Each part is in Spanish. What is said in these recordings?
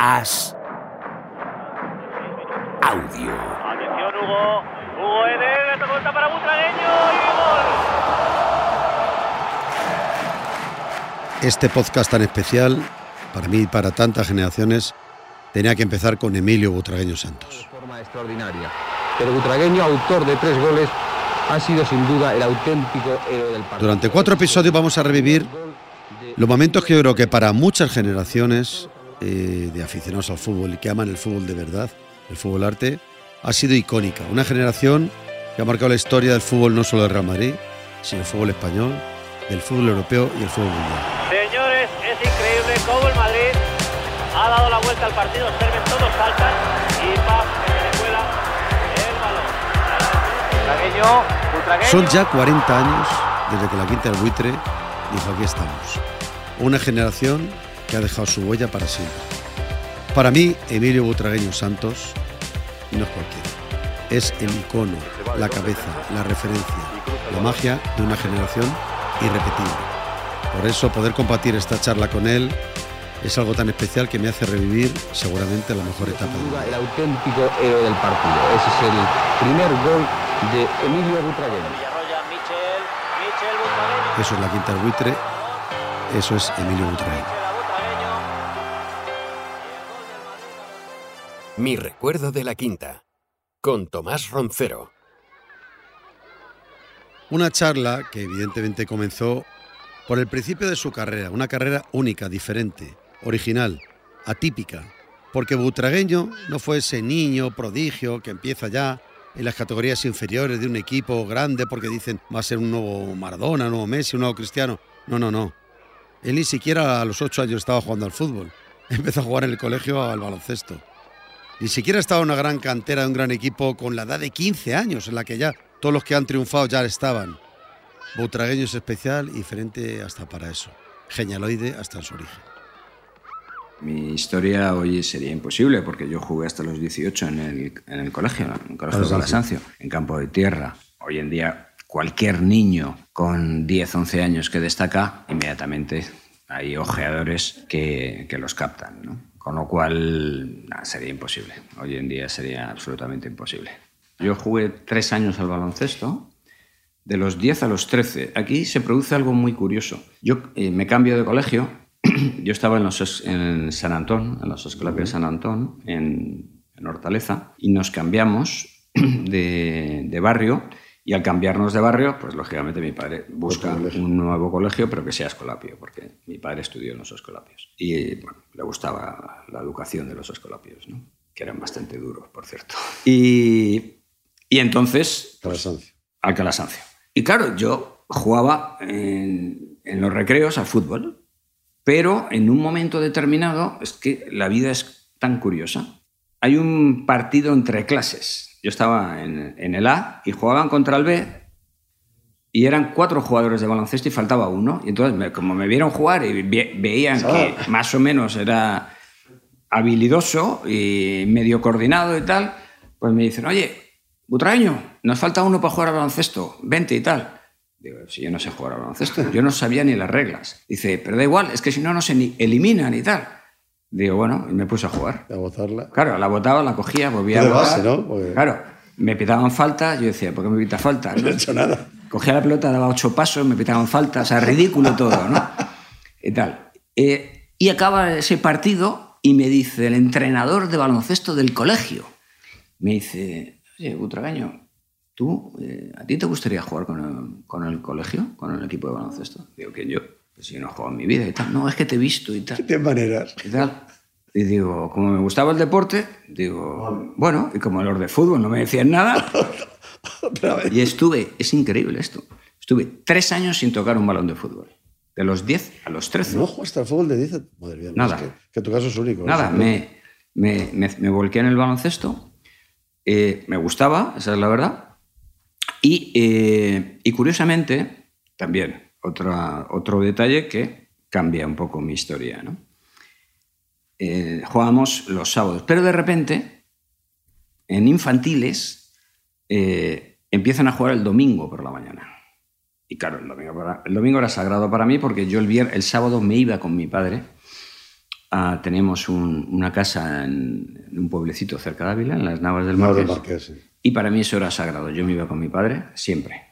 As Audio. Atención, Hugo. Hugo Eder, esta cuenta para Butragueño y gol. Este podcast tan especial, para mí y para tantas generaciones, tenía que empezar con Emilio Butragueño Santos. De forma extraordinaria. Pero Butragueño, autor de tres goles, ha sido sin duda el auténtico héroe del partido. Durante cuatro episodios vamos a revivir los momentos que yo creo que para muchas generaciones eh, de aficionados al fútbol y que aman el fútbol de verdad, el fútbol arte, ha sido icónica. Una generación que ha marcado la historia del fútbol no solo del Real Madrid, sino del fútbol español, del fútbol europeo y el fútbol mundial. Señores, es increíble cómo el Madrid ha dado la vuelta al partido. Observen, todos saltan y ¡pam! Se cuela el balón. Butragueño, Butragueño. Son ya 40 años desde que la Quinta del Buitre dijo aquí estamos. Una generación que ha dejado su huella para siempre. Para mí, Emilio Butragueño Santos no es cualquiera. Es el icono, la cabeza, la referencia, la magia de una generación irrepetible. Por eso poder compartir esta charla con él es algo tan especial que me hace revivir seguramente la mejor etapa el auténtico héroe del partido. Ese es el primer gol de Emilio Butragueño. Villarroya, Michel, Michel Butragueño. Eso es la Quinta del Buitre, eso es Emilio Butragueño. Mi recuerdo de la quinta. Con Tomás Roncero. Una charla que evidentemente comenzó por el principio de su carrera, una carrera única, diferente, original, atípica, porque Butragueño no fue ese niño prodigio que empieza ya en las categorías inferiores de un equipo grande porque dicen va a ser un nuevo Maradona, un nuevo Messi, un nuevo Cristiano. No, no, no. Él ni siquiera a los ocho años estaba jugando al fútbol. Empezó a jugar en el colegio al baloncesto. Ni siquiera estaba en una gran cantera de un gran equipo con la edad de 15 años, en la que ya todos los que han triunfado ya estaban. Butragueño es especial y diferente hasta para eso. Genialoide hasta en su origen. Mi historia hoy sería imposible porque yo jugué hasta los 18 en el, en el colegio, en el colegio de Calasancio, en campo de tierra. Hoy en día cualquier niño con 10, 11 años que destaca, inmediatamente hay ojeadores que, que los captan. ¿no? Con lo cual nada, sería imposible. Hoy en día sería absolutamente imposible. Yo jugué tres años al baloncesto, de los 10 a los 13. Aquí se produce algo muy curioso. Yo eh, me cambio de colegio. Yo estaba en, los, en San Antón, en los Escolapios de San Antón, en, en Hortaleza, y nos cambiamos de, de barrio. Y al cambiarnos de barrio, pues lógicamente mi padre busca un nuevo colegio, pero que sea escolapio, porque mi padre estudió en los escolapios. Y bueno, le gustaba la educación de los escolapios, ¿no? que eran bastante duros, por cierto. Y, y entonces, Calasancio. al Calasancio. Y claro, yo jugaba en, en los recreos al fútbol, pero en un momento determinado, es que la vida es tan curiosa. Hay un partido entre clases. Yo estaba en, en el A y jugaban contra el B y eran cuatro jugadores de baloncesto y faltaba uno. Y entonces, me- como me vieron jugar y ve- veían que más o menos era habilidoso y medio coordinado y tal, pues me dicen, oye, Butragueño, nos falta uno para jugar al baloncesto, vente y tal. Digo, si yo no sé jugar al baloncesto, yo no sabía ni las reglas. Dice, pero da igual, es que si no nos ni- eliminan y tal. Digo, bueno, y me puse a jugar. A gozarla. Claro, la botaba, la cogía, volvía a De botar. base, ¿no? Porque- Claro, me pitaban falta, yo decía, ¿por qué me pita falta? No he hecho nada. Cogía la pelota, daba ocho pasos, me pitaban falta, o sea, ridículo todo, ¿no? Y tal. Eh, y acaba ese partido y me dice el entrenador de baloncesto del colegio, me dice, oye, Butragaño, ¿tú, eh, a ti te gustaría jugar con el, con el colegio, con el equipo de baloncesto? Digo, que yo, pues yo no jugado en mi vida y tal. No, es que te he visto y tal De maneras. y tal. Y digo, como me gustaba el deporte, digo, bueno, y como los de fútbol no me decían nada, Otra vez. y estuve, es increíble esto, estuve tres años sin tocar un balón de fútbol. De los 10 a los 13. No jugaste al fútbol de 10. Madre mía, no, Nada. es que, que tu caso es único. Nada, Eso, me, me, me, me volqué en el baloncesto, eh, me gustaba, esa es la verdad, y, eh, y curiosamente, también otra, otro detalle que cambia un poco mi historia. ¿no? Eh, jugábamos los sábados, pero de repente, en infantiles, eh, empiezan a jugar el domingo por la mañana. Y claro, el domingo, para- el domingo era sagrado para mí porque yo el, sábado me iba con mi padre teníamos una casa en, un pueblecito cerca de Ávila, en las Navas del Marqués. Y para mí eso era sagrado. Yo me iba con mi padre siempre.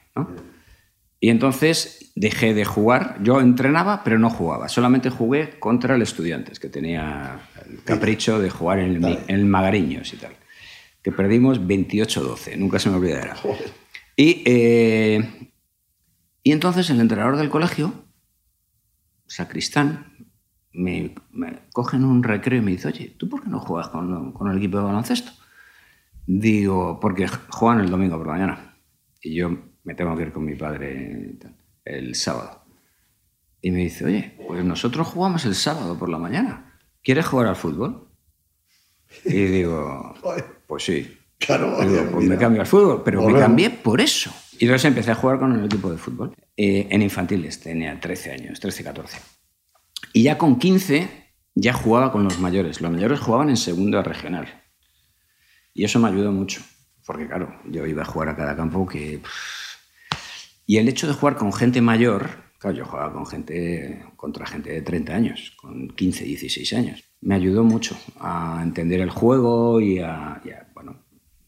Y entonces dejé de jugar. Yo entrenaba, pero no jugaba. Solamente jugué contra el Estudiantes, que tenía el capricho de jugar en el, Magariños y tal. Que perdimos 28-12, nunca se me olvidará. Y, eh, y entonces el entrenador del colegio, Sacristán, me, coge en un recreo y me dice, oye, ¿tú por qué no juegas con, con el equipo de baloncesto? Digo, porque juegan el domingo por la mañana. Y yo me tengo que ir con mi padre el sábado. Y me dice, oye, pues nosotros jugamos el sábado por la mañana. ¿Quieres jugar al fútbol? Y digo, pues sí. Claro, pues me cambio al fútbol, pero me cambié por eso. Y entonces empecé a jugar con el equipo de fútbol. Eh, en infantiles, tenía 13 años, 13, 14. Y ya con 15 ya jugaba con los mayores. Los mayores jugaban en segunda regional. Y eso me ayudó mucho. Porque claro, yo iba a jugar a cada campo que... Y el hecho de jugar con gente mayor, claro, yo jugaba con gente, contra gente de 30 años, con 15, 16 años. Me ayudó mucho a entender el juego y a, bueno,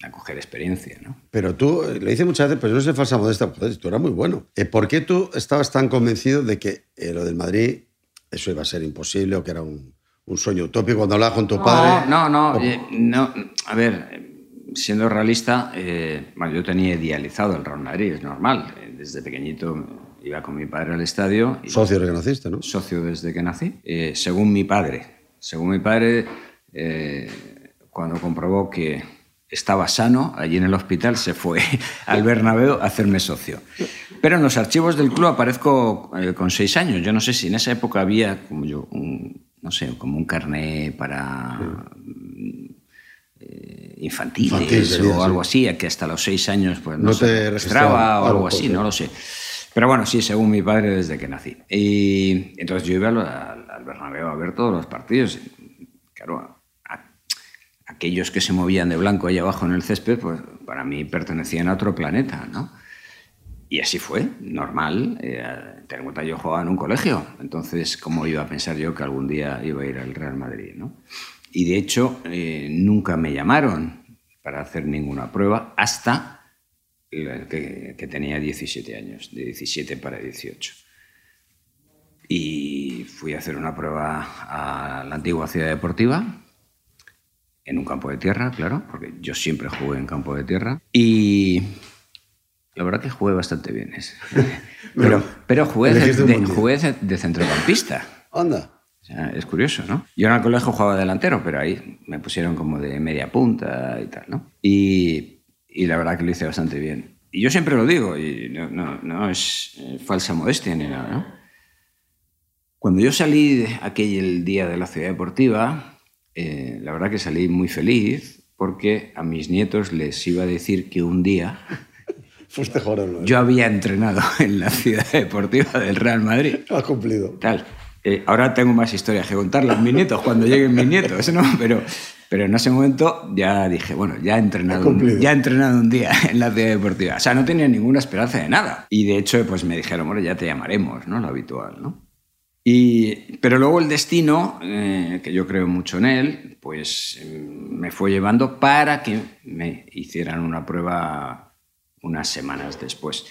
a coger experiencia, ¿no? Pero tú, eh, le hice muchas veces, pues no sé falsa modesta, pues tú eras muy bueno. Eh, ¿Por qué tú estabas tan convencido de que eh, lo del Madrid, eso iba a ser imposible o que era un, un sueño utópico cuando hablabas con tu padre? No, no, no. A ver, siendo realista, bueno, yo tenía idealizado el Real Madrid, es normal desde pequeñito iba con mi padre al estadio. socio desde que naciste, ¿no? Socio desde que nací. Eh, según mi padre, según mi padre, eh, cuando comprobó que estaba sano, allí en el hospital se fue al Bernabéu a hacerme socio. Pero en los archivos del club aparezco eh, con seis años. Yo no sé si en esa época había como yo un, no sé, como un carné para infantiles o algo así, que hasta los seis años pues, no, se registraba o algo así, no lo sé. Pero bueno, sí, según mi padre desde que nací. Y entonces yo iba al, Bernabéu a ver todos los partidos. claro, aquellos que se movían de blanco ahí abajo en el césped, pues para mí pertenecían a otro planeta, ¿no? Y así fue, normal. Eh, ten en cuenta, yo jugaba en un colegio, entonces, ¿cómo iba a pensar yo que algún día iba a ir al Real Madrid, ¿no? Y de hecho, eh, nunca me llamaron para hacer ninguna prueba hasta que, tenía 17 años, de 17 para 18. Y fui a hacer una prueba a la antigua ciudad deportiva, en un campo de tierra, claro, porque yo siempre jugué en campo de tierra. Y la verdad que jugué bastante bien. pero, pero jugué, de, jugué de centrocampista. Anda es curioso, ¿no? Yo en el colegio jugaba delantero, pero ahí me pusieron como de media punta y tal, ¿no? Y, y la verdad que lo hice bastante bien. Y yo siempre lo digo, y no, no, no es eh, falsa modestia ni nada, ¿no? Cuando yo salí aquel día de la ciudad deportiva, eh, la verdad que salí muy feliz porque a mis nietos les iba a decir que un día Fuiste yo había entrenado en la ciudad deportiva del Real Madrid. Has cumplido. Tal. Eh, ahora tengo más historias que contarlas a mis nietos cuando lleguen mis nietos, ¿no? Pero, pero en ese momento ya dije, bueno, ya he, entrenado un, ya he entrenado un día en la ciudad deportiva. O sea, no tenía ninguna esperanza de nada. Y de hecho, pues me dijeron, bueno, ya te llamaremos, ¿no? Lo habitual, ¿no? Y, pero luego el destino, eh, que yo creo mucho en él, pues me fue llevando para que me hicieran una prueba unas semanas después.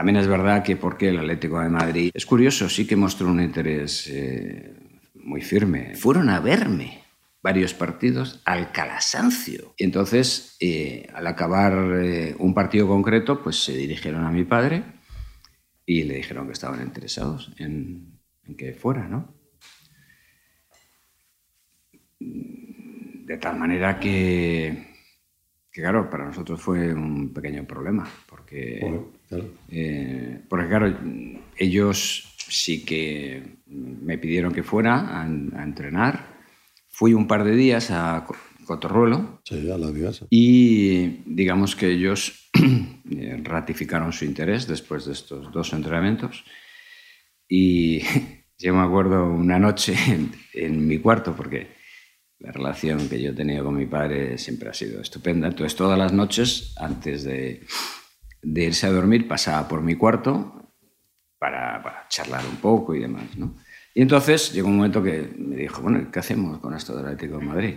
También es verdad que porque el Atlético de Madrid, es curioso, sí que mostró un interés eh, muy firme. Fueron a verme varios partidos al Calasancio. Y entonces, eh, al acabar eh, un partido concreto, pues se dirigieron a mi padre y le dijeron que estaban interesados en, que fuera, ¿no? De tal manera que que claro, para nosotros fue un pequeño problema, porque, eh, porque claro, ellos sí que me pidieron que fuera a, entrenar. Fui un par de días a Cotorruelo. Sí, a la Y digamos que ellos eh, ratificaron su interés después de estos dos entrenamientos. Y yo me acuerdo una noche en mi cuarto, porque la relación que yo he tenido con mi padre siempre ha sido estupenda. Entonces, todas las noches, antes de, de irse a dormir, pasaba por mi cuarto para, para, charlar un poco y demás. ¿no? Y entonces llegó un momento que me dijo, bueno, ¿qué hacemos con esto del Atlético de Madrid?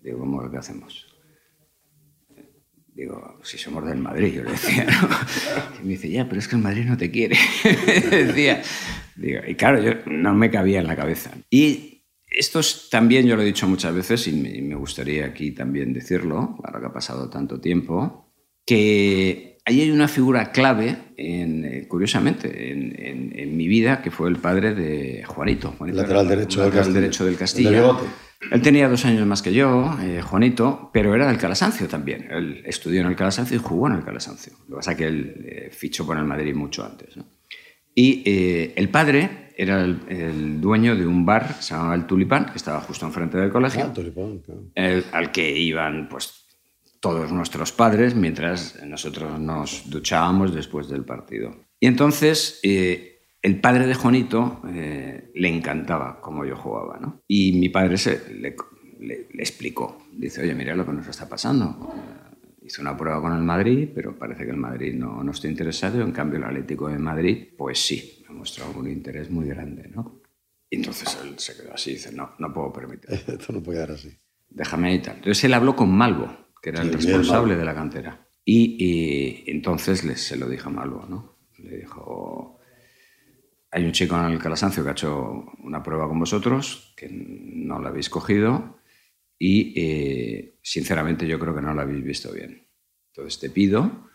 Digo, ¿cómo qué hacemos? Digo, si somos del Madrid, yo le decía, Y me dice, ya, pero es que el Madrid no te quiere. decía, digo, y claro, yo no me cabía en la cabeza. Y esto también yo lo he dicho muchas veces y me, gustaría aquí también decirlo, ahora que ha pasado tanto tiempo, que ahí hay una figura clave, en, eh, curiosamente, en, en, mi vida, que fue el padre de Juanito. Juanito lateral derecho, lateral del derecho del Castillo. Él tenía dos años más que yo, eh, Juanito, pero era del Calasancio también. Él estudió en el Calasancio y jugó en el Calasancio. Lo que pasa es que él eh, fichó por el Madrid mucho antes. Y el padre era el, dueño de un bar que se llamaba El Tulipán, que estaba justo enfrente del colegio, ah, tulipán, al que iban pues, todos nuestros padres mientras nosotros nos duchábamos después del partido. Y entonces eh, el padre de Juanito eh, le encantaba cómo yo jugaba, ¿no? Y mi padre se, le, explicó, dice, oye, mira lo que nos está pasando. hice una prueba con el Madrid, pero parece que el Madrid no, no está interesado, en cambio el Atlético de Madrid, pues sí, mostrado un interés muy grande, ¿no? Y entonces él se quedó así y dice, no, no puedo permitir. Esto no puede quedar así. Déjame ahí tal. Entonces él habló con Malvo, que era el responsable de la cantera. Y, entonces le, se lo dijo a Malvo, ¿no? Le dijo, hay un chico en el Calasancio que ha hecho una prueba con vosotros, que no la habéis cogido y eh, sinceramente yo creo que no la habéis visto bien. Entonces te pido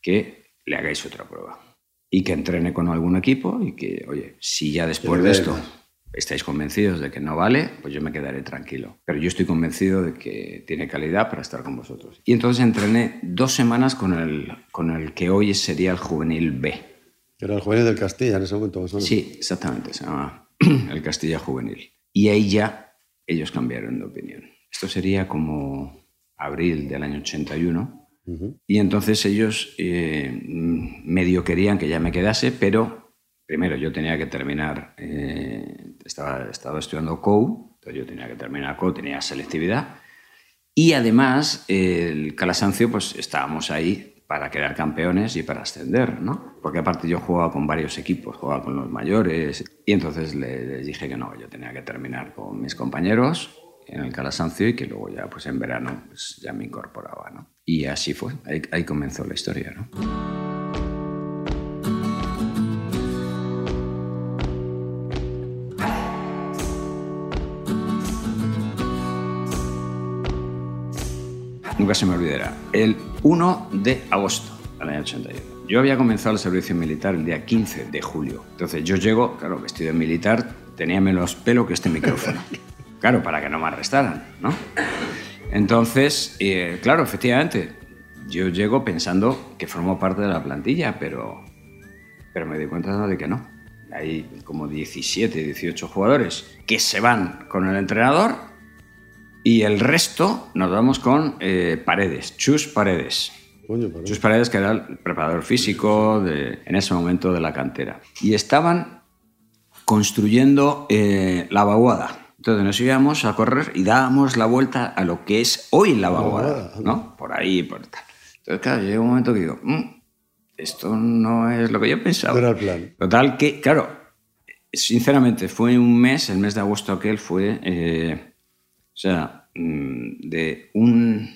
que le hagáis otra prueba y que entrene con algún equipo y que, oye, si ya después de esto estáis convencidos de que no vale, pues yo me quedaré tranquilo. Pero yo estoy convencido de que tiene calidad para estar con vosotros. Y entonces entrené dos semanas con el, con el que hoy sería el juvenil B. Era el juvenil del Castilla en ese momento. Sí, exactamente, se llama el Castilla Juvenil. Y ahí ya ellos cambiaron de opinión. Esto sería como abril del año 81 y entonces ellos eh, medio querían que ya me quedase, pero primero yo tenía que terminar, eh, estaba, estaba estudiando COU, entonces yo tenía que terminar COU, tenía selectividad, y además el Calasancio, pues estábamos ahí para crear campeones y para ascender, ¿no? Porque aparte yo jugaba con varios equipos, jugaba con los mayores, y entonces les dije que no, yo tenía que terminar con mis compañeros en el Calasancio y que luego ya pues en verano pues, ya me incorporaba. ¿no? Y así fue, ahí, comenzó la historia. ¿no? Nunca se me olvidará. El 1 de agosto del año 81. Yo había comenzado el servicio militar el día 15 de julio. Entonces yo llego, claro, vestido de militar, tenía menos pelo que este micrófono. Claro, para que no me arrestaran, ¿no? Entonces, eh, claro, efectivamente, yo llego pensando que formo parte de la plantilla, pero, pero me di cuenta de que no. Hay como 17, 18 jugadores que se van con el entrenador y el resto nos vamos con eh, Paredes, Chus Paredes. Chus Paredes, que era el preparador físico de, en ese momento de la cantera. Y estaban construyendo eh, la vaguada entonces nos íbamos a correr y dábamos la vuelta a lo que es hoy la vaguada, ¿no? Por ahí, por tal. Entonces, claro, llega un momento que digo, mm, esto no es lo que yo pensaba. era el plan. Total que, claro, sinceramente, fue un mes, el mes de agosto aquel fue, eh, o sea, de un,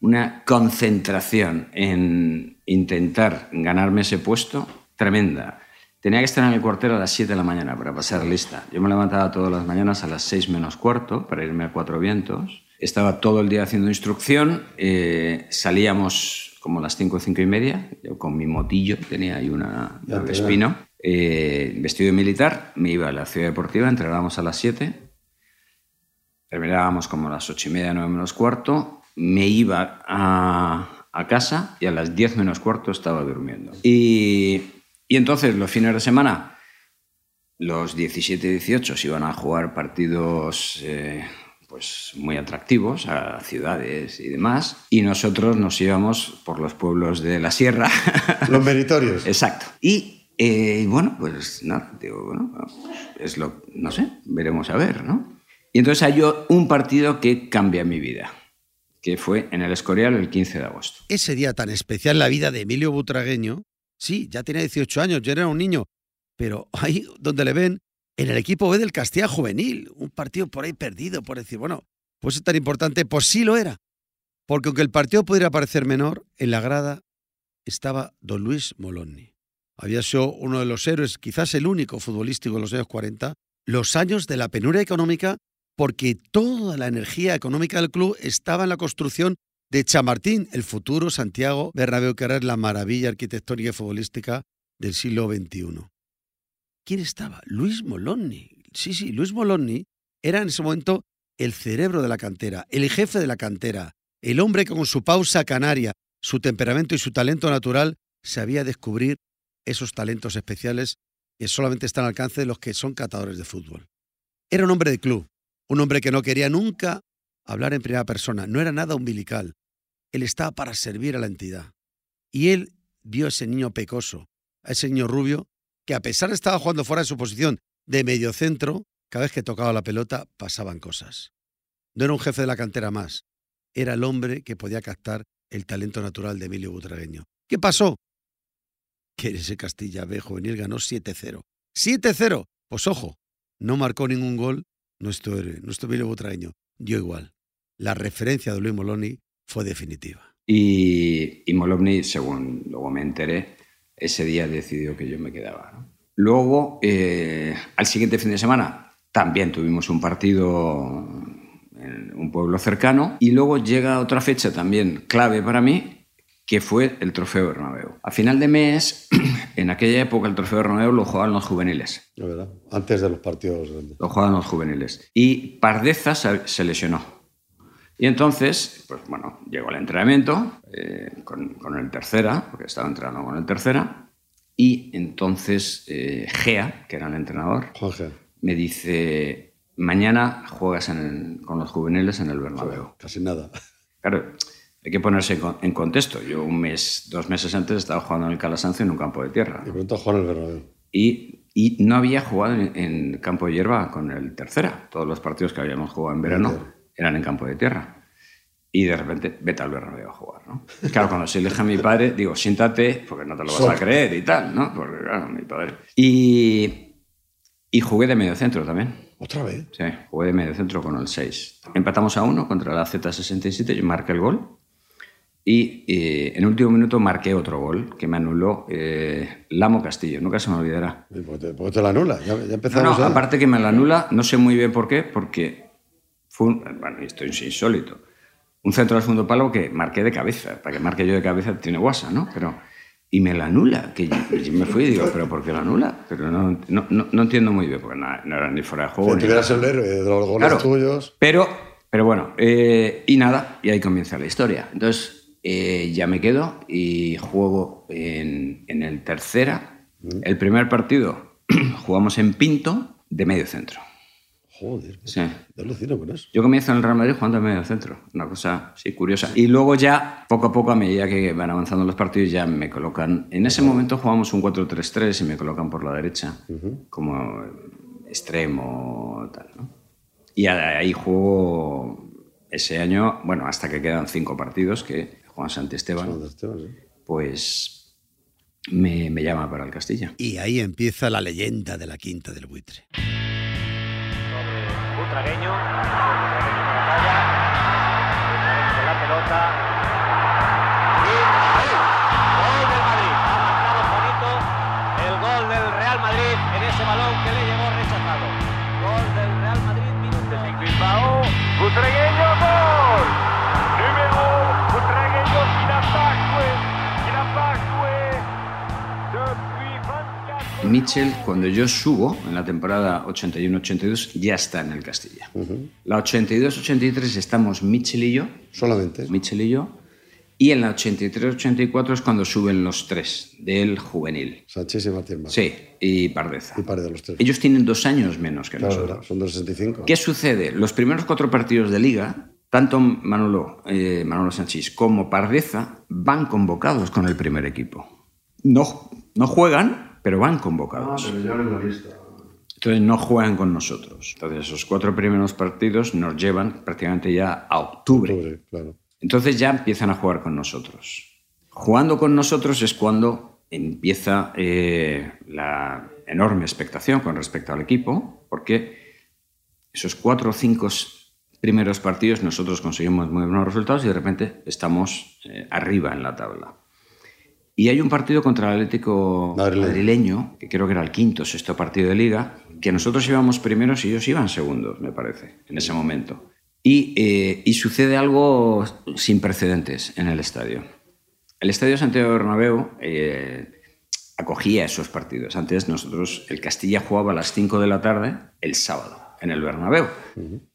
una concentración en intentar ganarme ese puesto tremenda. Tenía que estar en el cuartero a las 7 de la mañana para pasar lista. Yo me levantaba todas las mañanas a las 6 menos cuarto para irme a Cuatro Vientos. Estaba todo el día haciendo instrucción. Eh, salíamos como a las 5 o 5 y media. Yo con mi motillo, tenía ahí una, un espino. Eh, vestido de militar, me iba a la ciudad deportiva, entrenábamos a las 7. Terminábamos como a las 8 y media, 9 menos cuarto. Me iba a, a casa y a las 10 menos cuarto estaba durmiendo. Y y entonces los fines de semana, los 17 y 18 se iban a jugar partidos eh, pues muy atractivos a ciudades y demás, y nosotros nos íbamos por los pueblos de la sierra. Los meritorios. Exacto. Y eh, bueno, pues nada, digo, bueno, es lo, no sé, veremos a ver, ¿no? Y entonces hay un partido que cambia mi vida que fue en el Escorial el 15 de agosto. Ese día tan especial la vida de Emilio Butragueño Sí, ya tenía 18 años, yo era un niño, pero ahí donde le ven en el equipo B del Castilla Juvenil, un partido por ahí perdido, por decir, bueno, pues es tan importante, pues sí lo era. Porque aunque el partido pudiera parecer menor, en la grada estaba don Luis Moloni. Había sido uno de los héroes, quizás el único futbolístico de los años 40, los años de la penuria económica, porque toda la energía económica del club estaba en la construcción de Chamartín, el futuro Santiago Bernabéu, que era la maravilla arquitectónica y futbolística del siglo XXI. ¿Quién estaba? Luis Moloni. Sí, sí, Luis Moloni era en ese momento el cerebro de la cantera, el jefe de la cantera, el hombre que con su pausa canaria, su temperamento y su talento natural sabía descubrir esos talentos especiales que solamente están al alcance de los que son catadores de fútbol. Era un hombre de club, un hombre que no quería nunca hablar en primera persona, no era nada umbilical. Él estaba para servir a la entidad. Y él vio a ese niño pecoso, a ese niño rubio, que a pesar de estar jugando fuera de su posición de mediocentro, cada vez que tocaba la pelota pasaban cosas. No era un jefe de la cantera más, era el hombre que podía captar el talento natural de Emilio Butragueño. ¿Qué pasó? Que ese Castilla B juvenil ganó 7-0. ¡7-0! Pues ojo, no marcó ningún gol nuestro, nuestro Emilio Butragueño. Dio igual. La referencia de Luis Moloni fue definitiva. Y, y Moloni, según luego me enteré, ese día decidió que yo me quedaba. Luego, eh, al siguiente fin de semana, también tuvimos un partido en un pueblo cercano y luego llega otra fecha también clave para mí, que fue el Trofeo Bernabéu. A final de mes, en aquella época el Trofeo Bernabéu lo jugaban los juveniles. La verdad, antes de los partidos grandes. Lo jugaban los juveniles. Y Pardeza se lesionó. Y entonces, pues bueno, llegó al entrenamiento eh, con, con, el tercera, porque estaba entrenando con el tercera, y entonces eh, Gea, que era el entrenador, me dice, mañana juegas con los juveniles en el Bernabéu. Casi nada. Claro, hay que ponerse en contexto. Yo un mes, dos meses antes estaba jugando en el Calasancio en un campo de tierra. Y pronto jugó en el Bernabéu. Y, y, no había jugado en, en, campo de hierba con el tercera. Todos los partidos que habíamos jugado en verano eran en campo de tierra. Y de repente, vete al Bernabéu a jugar, ¿no? Claro, cuando se elige a mi padre, digo, siéntate, porque no te lo vas a creer y tal, ¿no? Porque, claro, mi padre... Y, y jugué de medio centro también. ¿Otra vez? Sí, jugué de medio centro con el 6. Empatamos a uno contra la Z67, yo marqué el gol. Y eh, en último minuto marqué otro gol que me anuló eh, Lamo Castillo, nunca se me olvidará. ¿Por qué te, te la anula? Ya, ya empezamos no, no a... aparte que me la anula, no sé muy bien por qué, porque fue un, bueno, esto es insólito. Un centro al segundo palo que marqué de cabeza. Para que marque yo de cabeza tiene guasa, ¿no? Pero, y me la anula. Que yo, yo me fui y digo, ¿pero por qué la anula? Pero no, no, no, no entiendo muy bien, porque no, no, era ni fuera de juego. Si tuvieras el héroe de los goles Claro. tuyos. Pero, pero bueno, eh, y nada, y ahí comienza la historia. Entonces, eh, ya me quedo y juego en, en el tercera. El primer partido jugamos en Pinto de medio centro. Joder, Sí. yo alucino con eso. Yo comienzo en el Real Madrid jugando en medio centro, una cosa sí, curiosa. Y luego ya, poco a poco, a medida que van avanzando los partidos, ya me colocan... En ese momento jugamos un 4-3-3 y me colocan por la derecha, como extremo, tal, ¿no? Y ahí juego ese año, bueno, hasta que quedan cinco partidos, que Juan Santisteban, Juan Esteban, sí. pues me, me llama para el Castilla. Y ahí empieza la leyenda de la quinta del buitre. Butragueño. Butragueño la pelota. Mitchell, cuando yo subo en la temporada 81-82, ya está en el Castilla. La 82-83 estamos Mitchell y yo, Solamente. Mitchell y yo, y en la 83-84 es cuando suben los tres del juvenil. Sánchez y Martín Vaz. Sí, y Pardeza. Y par de los tres. Ellos tienen dos años menos que Claro, nosotros. son del 65. ¿Qué sucede? Los primeros cuatro partidos de liga, tanto Manolo, eh, Manolo Sánchez como Pardeza van convocados con el primer equipo. No, no juegan, pero van convocados. Entonces no juegan con nosotros. Entonces esos cuatro primeros partidos nos llevan prácticamente ya a octubre. Octubre, claro. Entonces ya empiezan a jugar con nosotros. Jugando con nosotros es cuando empieza eh, la, enorme expectación con respecto al equipo, porque esos cuatro o cinco primeros partidos nosotros conseguimos muy buenos resultados y de repente estamos eh, arriba en la tabla. Y hay un partido contra el Atlético Madrileño. madrileño, que creo que era el quinto o sexto partido de liga, que nosotros íbamos primeros y ellos iban segundos, me parece, en ese momento. Y, eh, y sucede algo sin precedentes en el estadio. El Estadio Santiago Bernabéu eh, acogía esos partidos. Antes nosotros, el Castilla jugaba a las 5 de la tarde el sábado en el Bernabéu.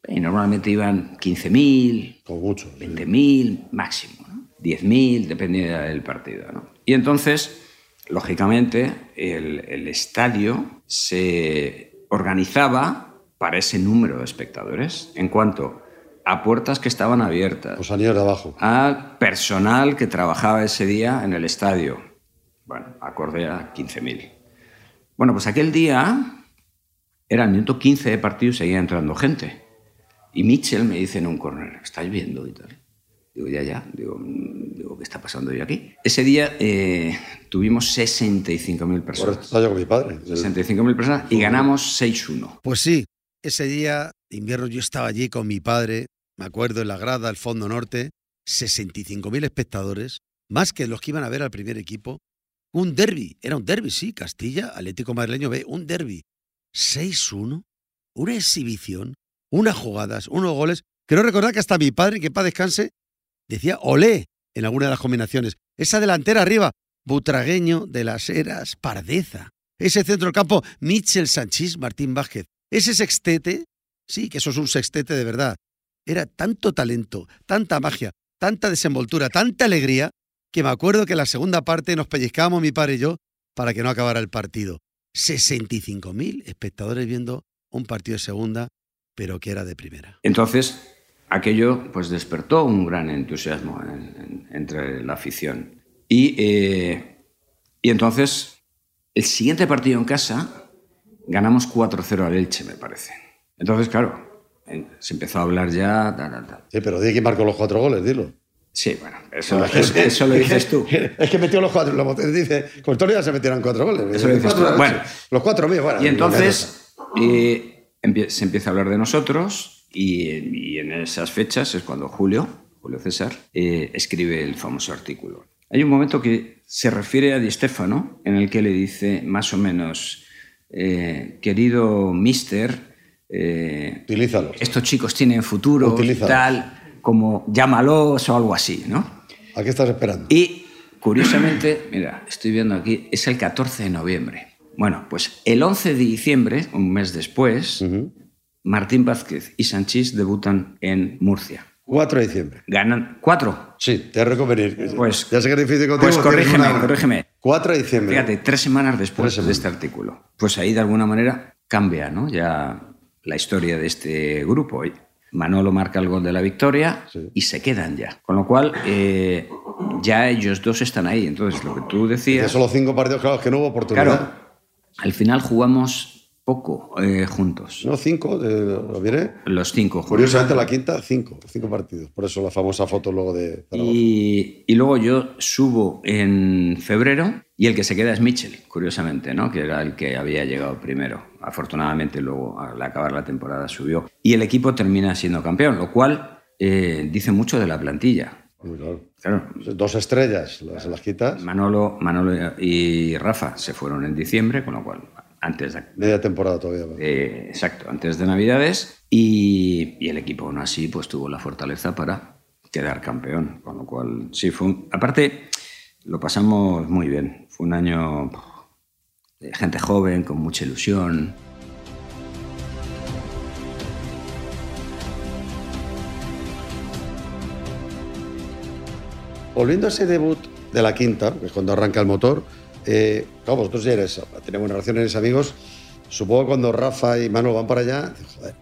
Y normalmente iban 15.000, Con mucho. 20.000 máximo, ¿no? 10.000, dependía del partido. ¿no? Y entonces, lógicamente, el, el estadio se organizaba para ese número de espectadores en cuanto a puertas que estaban abiertas, Los anillos de abajo. a personal que trabajaba ese día en el estadio. Bueno, acorde a 15.000. Bueno, pues aquel día era el minuto 15 de partido y seguía entrando gente. Y Mitchell me dice en un corner, ¿estáis viendo? Y tal. Digo, ya, ya. Digo, digo ¿qué está pasando hoy aquí? Ese día eh, tuvimos 65.000 Por esto personas. estaba yo con mi padre. 65.000 personas y ganamos 6-1. Pues sí, ese día de invierno yo estaba allí con mi padre, me acuerdo en la grada, el fondo norte, 65.000 espectadores, más que los que iban a ver al primer equipo. Un derby, era un derby, sí, Castilla, Atlético Madrileño B, un derby. 6-1, una exhibición, unas jugadas, unos goles. Quiero recordar que hasta mi padre, que para descanse, decía olé en alguna de las combinaciones. Esa delantera arriba, Butragueño de las Heras, Pardeza. Ese centro campo, Michel Sanchís, Martín Vázquez. Ese sextete, sí, que eso es un sextete de verdad. Era tanto talento, tanta magia, tanta desenvoltura, tanta alegría, que me acuerdo que en la segunda parte nos pellizcábamos mi padre y yo para que no acabara el partido. 65.000 espectadores viendo un partido de segunda, pero que era de primera. Entonces, aquello pues despertó un gran entusiasmo en- en- entre la afición. Y, eh, y entonces, el siguiente partido en casa, ganamos 4-0 al Elche, me parece. Entonces, claro, se empezó a hablar ya... Sí, pero di quién marcó los cuatro goles, dilo. Sí, bueno, eso, eso- eso lo dices tú. Es que metió los cuatro. Lo, dice, con ya se metieron cuatro goles. Eso lo dices tú. Bueno. los cuatro míos, bueno. Y entonces eh, se empieza a hablar de nosotros y, y en esas fechas es cuando Julio, Julio César, eh, escribe el famoso artículo. Hay un momento que se refiere a Di Stefano en el que le dice más o menos, eh, querido mister, eh, estos chicos tienen futuro, Utilízalos. tal, como llámalos o algo así, ¿no? ¿A qué estás esperando? Y curiosamente, mira, estoy viendo aquí, es el 14 de noviembre. Bueno, pues el 11 de diciembre, un mes después. Martín Vázquez y Sanchís debutan en Murcia. 4 de diciembre. Ganan cuatro. Sí, te reconvenir. Pues- ya sé que es difícil contigo. Pues corrígeme, una- corrígeme. 4 de diciembre. Fíjate, tres semanas después Tres de este artículo. Pues ahí de alguna manera cambia, ¿no? Ya la historia de este grupo. Manolo marca el gol de la victoria Sí. y se quedan ya. Con lo cual, eh, ya ellos dos están ahí. Entonces, lo que tú De decías... solo cinco partidos, claro, es que no hubo oportunidad. Claro, al final jugamos poco eh, juntos. No, cinco, de, lo viene. Los cinco juntos. Curiosamente, la quinta, cinco. Cinco partidos. Por eso la famosa foto luego de Zaragoza. Y, y luego yo subo en febrero y el que se queda es Mitchell, curiosamente, ¿no? que era el que había llegado primero. Afortunadamente luego al acabar la temporada subió. Y el equipo termina siendo campeón, lo cual eh, dice mucho de la plantilla. Claro. Claro, Dos estrellas, las, las quitas. Manolo, Manolo y Rafa se fueron en diciembre, con lo cual antes de, Media temporada todavía. Eh, exacto, antes de Navidades y, y el equipo aún así pues tuvo la fortaleza para quedar campeón, con lo cual sí fue un- aparte lo pasamos muy bien, fue un año de gente joven con mucha ilusión. Volviendo a ese debut de la quinta, que es cuando arranca el motor, eh, claro, vosotros ya eres, tenéis buenas relaciones, eres amigos. Supongo cuando Rafa y Manu van para allá, joder,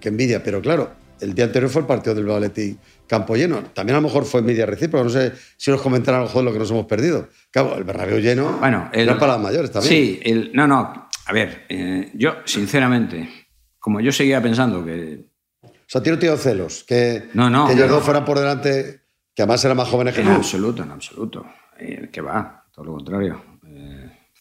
qué envidia. Pero claro, el día anterior fue el partido del Atleti campo lleno. También a lo mejor fue envidia recíproca. No sé si nos comentarán a lo mejor lo que nos hemos perdido. Claro, el Bernabéu lleno Bueno, el- para las mayores también. Sí, el- no, no, a ver, eh, yo sinceramente, como yo seguía pensando que O sea, tiene tío celos. Que, No, no, que ellos dos fueran por delante, que además eran más jóvenes que En absoluto, en absoluto. Eh, que va, todo lo contrario.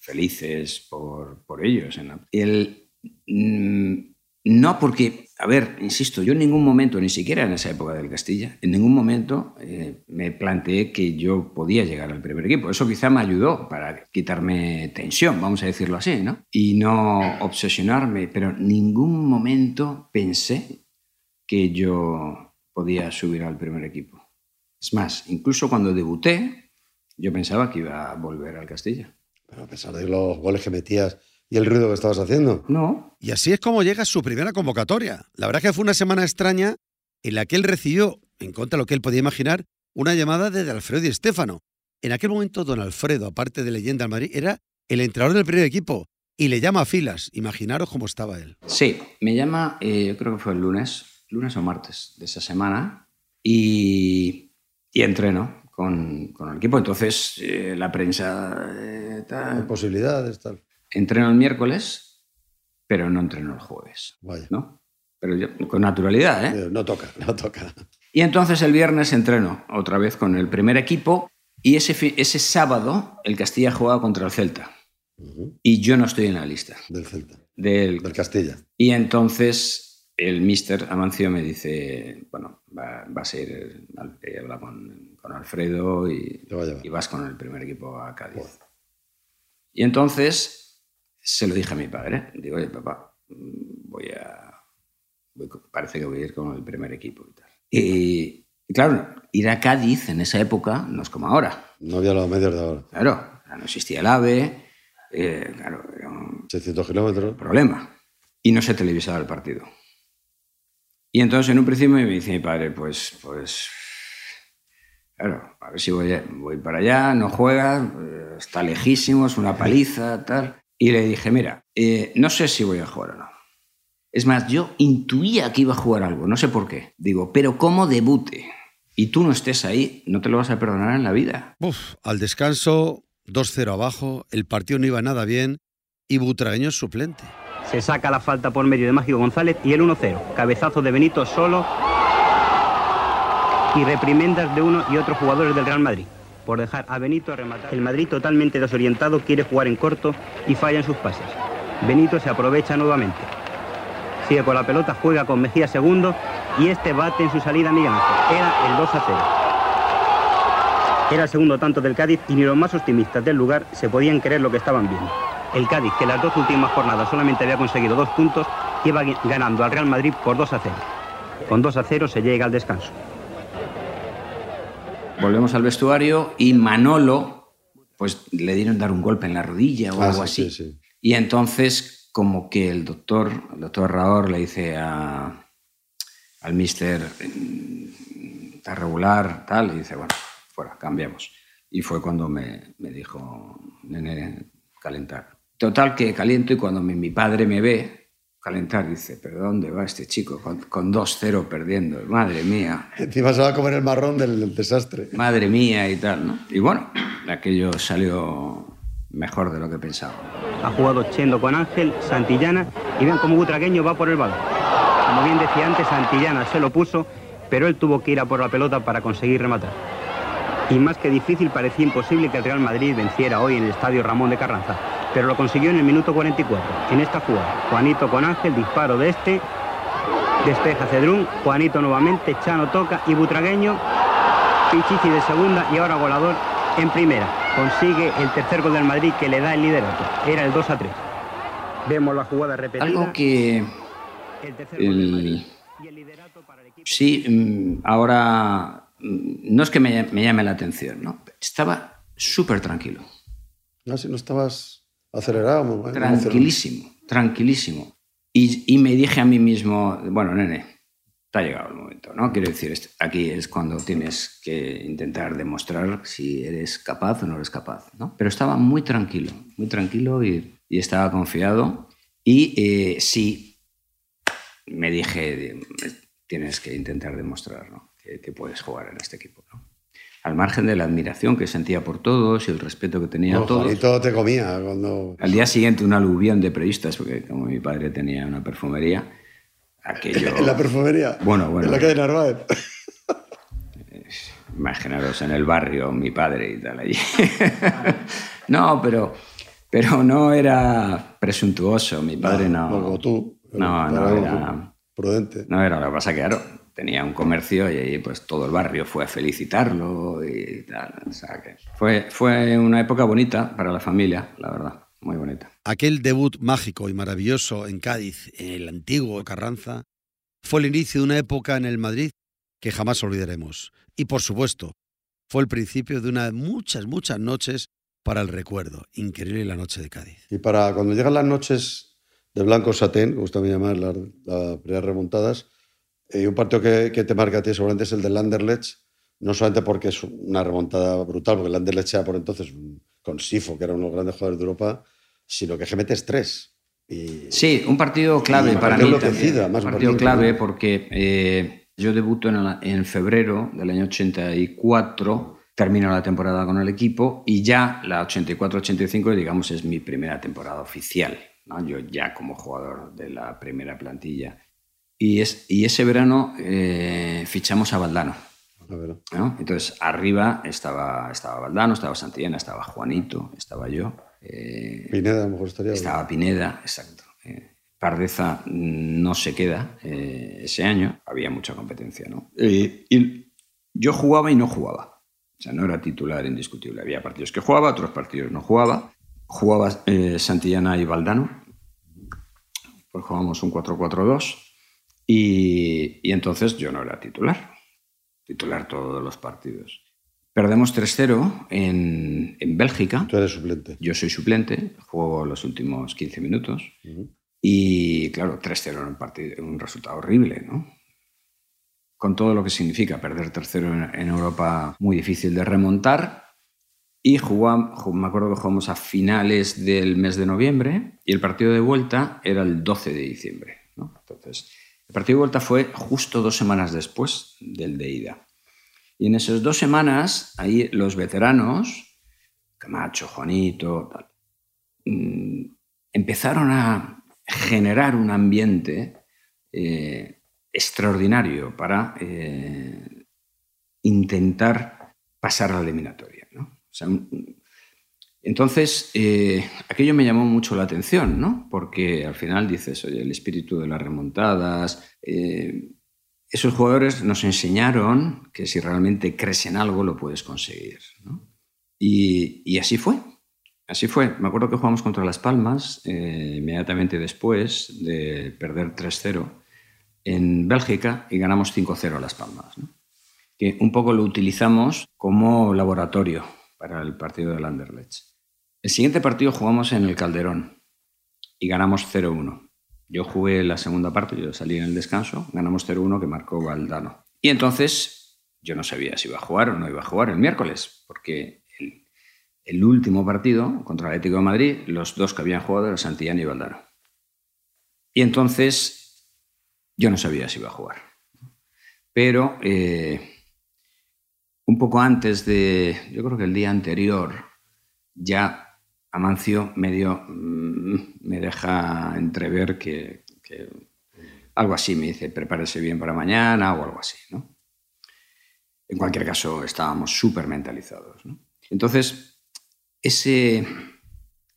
Felices por, por ellos. El, mm, no porque, a ver, insisto, yo en ningún momento, ni siquiera en esa época del Castilla, en ningún momento eh, me planteé que yo podía llegar al primer equipo. Eso quizá me ayudó para quitarme tensión, vamos a decirlo así, ¿no? Y no obsesionarme, pero en ningún momento pensé que yo podía subir al primer equipo. Es más, incluso cuando debuté, yo pensaba que iba a volver al Castilla. Pero a pesar de los goles que metías y el ruido que estabas haciendo. No. Y así es como llega a su primera convocatoria. La verdad es que fue una semana extraña en la que él recibió, en contra de lo que él podía imaginar, una llamada de Alfredo y Estefano. En aquel momento, don Alfredo, aparte de leyenda al Madrid, era el entrenador del primer equipo y le llama a filas. Imaginaros cómo estaba él. Sí, me llama, eh, yo creo que fue el lunes, lunes o martes de esa semana, y, y entreno con, con, el equipo. Entonces, eh, la prensa... Eh, tal, Hay posibilidades, tal. Entreno el miércoles, pero no entreno el jueves. Vaya. ¿no? Pero yo, con naturalidad, ¿eh? No toca, no toca. Y entonces el viernes entreno otra vez con el primer equipo y ese, ese sábado el Castilla juega contra el Celta. Uh -huh. Y yo no estoy en la lista. Del Celta. Del, del Castilla. Y entonces el mister Amancio me dice, bueno, va, va a ser, habla con, con Alfredo y, y, vas con el primer equipo a Cádiz. Y entonces se lo dije a mi padre. Digo, oye, papá, voy a... Voy, parece que voy a ir con el primer equipo y tal. Y, y, claro, ir a Cádiz en esa época no es como ahora. No había los medios de ahora. Claro, no existía el AVE, eh, claro, era un 600 kilómetros. problema. Y no se televisaba el partido. Y entonces en un principio me dice mi padre, pues, pues, claro, a ver si voy, voy para allá, no juega, eh, está lejísimo, es una paliza, tal. Y le dije, mira, eh, no sé si voy a jugar o no. Es más, yo intuía que iba a jugar algo, no sé por qué. Digo, pero como debute y tú no estés ahí, no te lo vas a perdonar en la vida. Uf, al descanso, 2-0 abajo, el partido no iba nada bien y Butragueño es suplente. Se saca la falta por medio de Mágico González y el 1-0. Cabezazo de Benito solo y reprimendas de uno y otros jugadores del Real Madrid por dejar a Benito rematar. El Madrid totalmente desorientado quiere jugar en corto y falla en sus pases. Benito se aprovecha nuevamente. Sigue con la pelota, juega con Mejía segundo y este bate en su salida a Miguel Ángel. Era el 2 a 0. Era el segundo tanto del Cádiz y ni los más optimistas del lugar se podían creer lo que estaban viendo. El Cádiz, que las dos últimas jornadas solamente había conseguido dos puntos, iba ganando al Real Madrid por 2 a 0. Con 2 a 0 se llega al descanso. Volvemos al vestuario y Manolo, pues le dieron dar un golpe en la rodilla o Ah, algo sí, así. sí, sí. Y entonces, como que el doctor, el doctor Raor le dice a, al mister, "Mm, está regular, tal, y dice, bueno, fuera, cambiamos. Y fue cuando me, me dijo, nene, calentar. Total que caliento y cuando mi, mi padre me ve calentar, dice, pero ¿dónde va este chico? Con, con 2-0 perdiendo, madre mía, Encima se va a comer el marrón del, del desastre. madre mía y tal, ¿no? Y bueno, aquello salió mejor de lo que pensaba. Ha jugado Chendo con Ángel, Santillana y ven cómo Butragueño va por el balón. Como bien decía antes, Santillana se lo puso, pero él tuvo que ir a por la pelota para conseguir rematar. Y más que difícil, parecía imposible que el Real Madrid venciera hoy en el estadio Ramón de Carranza. Pero lo consiguió en el minuto 44, en esta jugada. Juanito con Ángel, disparo de este, despeja Cedrún, Juanito nuevamente, Chano toca y Butragueño, Pichichi de segunda y ahora goleador en primera. Consigue el tercer gol del Madrid que le da el liderato. Era el 2 a 3. Vemos la jugada repetida. Algo que El sí, mm, ahora mm, no es que me, me llame la atención, ¿no? Estaba súper tranquilo, No, si no estabas bueno, tranquilísimo, tranquilísimo. Y, y me dije a mí mismo, bueno, nene, te ha llegado el momento, ¿no? Quiero decir, aquí es cuando tienes que intentar demostrar si eres capaz o no eres capaz, ¿no? Pero estaba muy tranquilo, muy tranquilo y, y estaba confiado. Y eh, sí, me dije, tienes que intentar demostrar ¿no? que, que puedes jugar en este equipo, ¿no? Al margen de la admiración que sentía por todos y el respeto que tenía a No, todos. Juanito te comía cuando... Al día siguiente un aluvión de periodistas, porque como mi padre tenía una perfumería, aquello... En la perfumería. Bueno, bueno. En la calle Narváez. Imaginaros en el barrio, mi padre y tal allí. no, pero, pero no era presuntuoso. Mi padre no. Como tú. No, no era. Prudente. No era, lo que pasa que, claro, tenía un comercio y ahí pues todo el barrio fue a felicitarlo y tal. O sea que fue, fue una época bonita para la familia, la verdad, muy bonita. Aquel debut mágico y maravilloso en Cádiz, en el antiguo Carranza, fue el inicio de una época en el Madrid que jamás olvidaremos. Y por supuesto, fue el principio de unas muchas, muchas noches para el recuerdo. Increíble la noche de Cádiz. Y para cuando llegan las noches de blanco satén, me gusta llamar las, las primeras remontadas, y eh, un partido que, que, te marca a ti seguramente es el del Anderlecht, no solamente porque es una remontada brutal, porque el Anderlecht era por entonces con Sifo, que era uno de los grandes jugadores de Europa, sino que GMT es tres. Y, sí, un partido clave para mí. También. Más un partido clave porque eh, yo debuto en, en, febrero del año 84, termino la temporada con el equipo y ya la 84-85, digamos, es mi primera temporada oficial. ¿no? Yo ya como jugador de la primera plantilla. Y, es, y ese verano eh, fichamos a Valdano. ¿no? Entonces, arriba estaba, estaba Valdano, estaba Santillana, estaba Juanito, estaba yo. Eh, Pineda, a lo mejor estaría. Estaba Pineda, exacto. Eh, Pardeza no se queda eh, ese año, había mucha competencia, ¿no? y yo jugaba y no jugaba. O sea, no era titular indiscutible. Había partidos que jugaba, otros partidos no jugaba. Jugaba Santillana y Valdano. Pues jugábamos un 4-4-2. Y, y entonces yo no era titular. Titular todos los partidos. Perdemos 3-0 en, en, Bélgica. Tú eres suplente. Yo soy suplente, juego los últimos 15 minutos. Y claro, 3-0 en un, partido, un resultado horrible, ¿no? Con todo lo que significa perder tercero en, en Europa, muy difícil de remontar. Y jugamos, me acuerdo que jugamos a finales del mes de noviembre y el partido de vuelta era el 12 de diciembre. ¿no? Entonces, el partido de vuelta fue justo dos semanas después del de ida. Y en esas dos semanas, ahí los veteranos, Camacho, Juanito, mm, empezaron a generar un ambiente eh, extraordinario para eh, intentar pasar la eliminatoria. Entonces, eh, aquello me llamó mucho la atención, ¿no? porque al final dices, oye, el espíritu de las remontadas, esos jugadores nos enseñaron que si realmente crees en algo lo puedes conseguir. Y, así fue. Así fue. Me acuerdo que jugamos contra Las Palmas eh, inmediatamente después de perder 3-0 en Bélgica y ganamos 5-0 Las Palmas. Que un poco lo utilizamos como laboratorio para el partido del Anderlecht. El siguiente partido jugamos en el Calderón y ganamos 0-1. Yo jugué la segunda parte, yo salí en el descanso, ganamos 0-1 que marcó Valdano. Y entonces yo no sabía si iba a jugar o no iba a jugar el miércoles, porque el, último partido contra el Atlético de Madrid, los dos que habían jugado eran Santillán y Valdano. Y entonces yo no sabía si iba a jugar. Pero eh, un poco antes de, yo creo que el día anterior, ya Amancio medio mm, me deja entrever que, algo así, me dice, prepárese bien para mañana o algo así, ¿no? En cualquier caso, estábamos súper mentalizados. Entonces, ese